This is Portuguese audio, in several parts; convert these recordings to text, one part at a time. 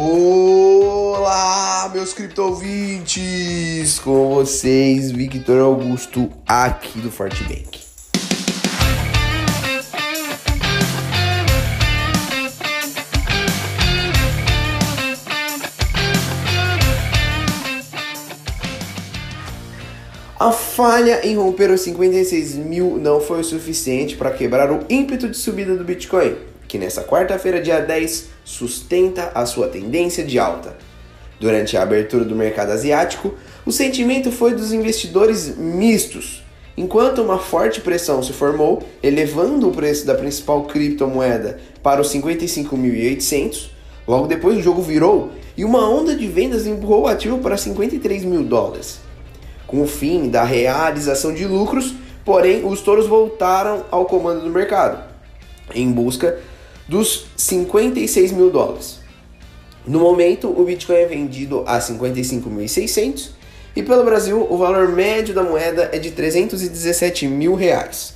Olá, meus criptovintes! Com vocês, Victor Augusto, aqui do Fortebank. A falha em romper os 56 mil não foi o suficiente para quebrar o ímpeto de subida do Bitcoin, que nessa quarta-feira, dia 10, sustenta a sua tendência de alta. Durante a abertura do mercado asiático, o sentimento foi dos investidores mistos, enquanto uma forte pressão se formou, elevando o preço da principal criptomoeda para os 55.800. Logo depois, o jogo virou e uma onda de vendas empurrou o ativo para 53 mil dólares. Com o fim da realização de lucros, porém, os touros voltaram ao comando do mercado, em busca dos 56 mil dólares. No momento, o Bitcoin é vendido a 55.600 e pelo Brasil o valor médio da moeda é de 317 mil reais.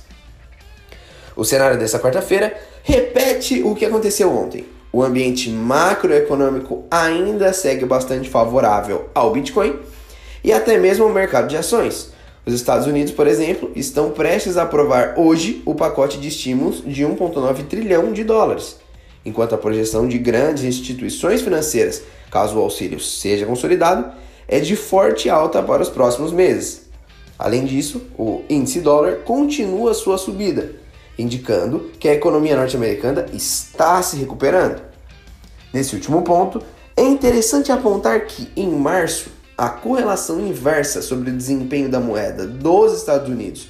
O cenário dessa quarta-feira repete o que aconteceu ontem. O ambiente macroeconômico ainda segue bastante favorável ao Bitcoin e até mesmo ao mercado de ações. Os Estados Unidos, por exemplo, estão prestes a aprovar hoje o pacote de estímulos de 1,9 trilhão de dólares, enquanto a projeção de grandes instituições financeiras, caso o auxílio seja consolidado, é de forte alta para os próximos meses. Além disso, o índice dólar continua sua subida, indicando que a economia norte-americana está se recuperando. Nesse último ponto, é interessante apontar que em março a correlação inversa sobre o desempenho da moeda dos Estados Unidos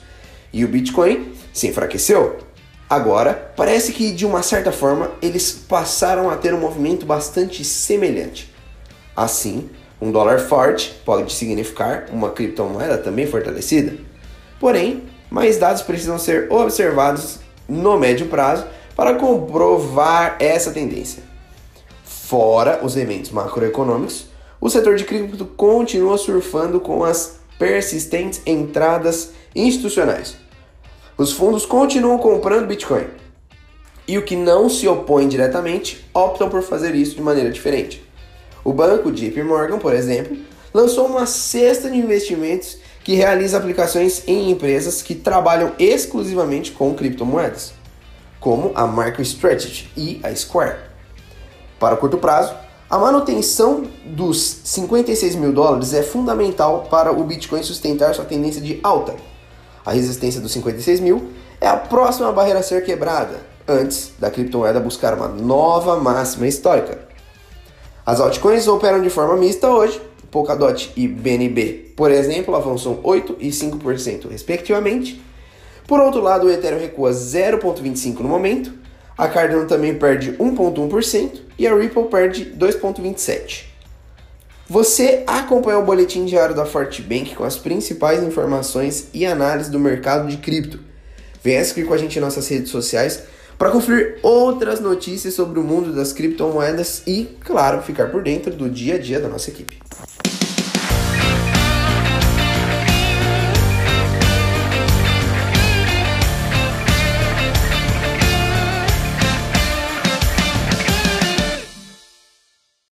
e o Bitcoin se enfraqueceu. Agora, parece que de uma certa forma eles passaram a ter um movimento bastante semelhante. Assim, um dólar forte pode significar uma criptomoeda também fortalecida. Porém, mais dados precisam ser observados no médio prazo para comprovar essa tendência. Fora os eventos macroeconômicos, o setor de cripto continua surfando com as persistentes entradas institucionais. Os fundos continuam comprando Bitcoin. E o que não se opõe diretamente optam por fazer isso de maneira diferente. O banco JP Morgan, por exemplo, lançou uma cesta de investimentos que realiza aplicações em empresas que trabalham exclusivamente com criptomoedas, como a MicroStrategy e a Square. Para o curto prazo, a manutenção dos 56 mil dólares é fundamental para o Bitcoin sustentar sua tendência de alta. A resistência dos 56 mil é a próxima barreira a ser quebrada, antes da criptomoeda buscar uma nova máxima histórica. As altcoins operam de forma mista hoje, Polkadot e BNB, por exemplo, avançam 8% e 5% respectivamente. Por outro lado, o Ethereum recua 0,25% no momento, a Cardano também perde 1,1% e a Ripple perde 2,27%. Você acompanhou o boletim diário da Fortbank com as principais informações e análise do mercado de cripto. Venha seguir com a gente em nossas redes sociais para conferir outras notícias sobre o mundo das criptomoedas e, claro, ficar por dentro do dia a dia da nossa equipe.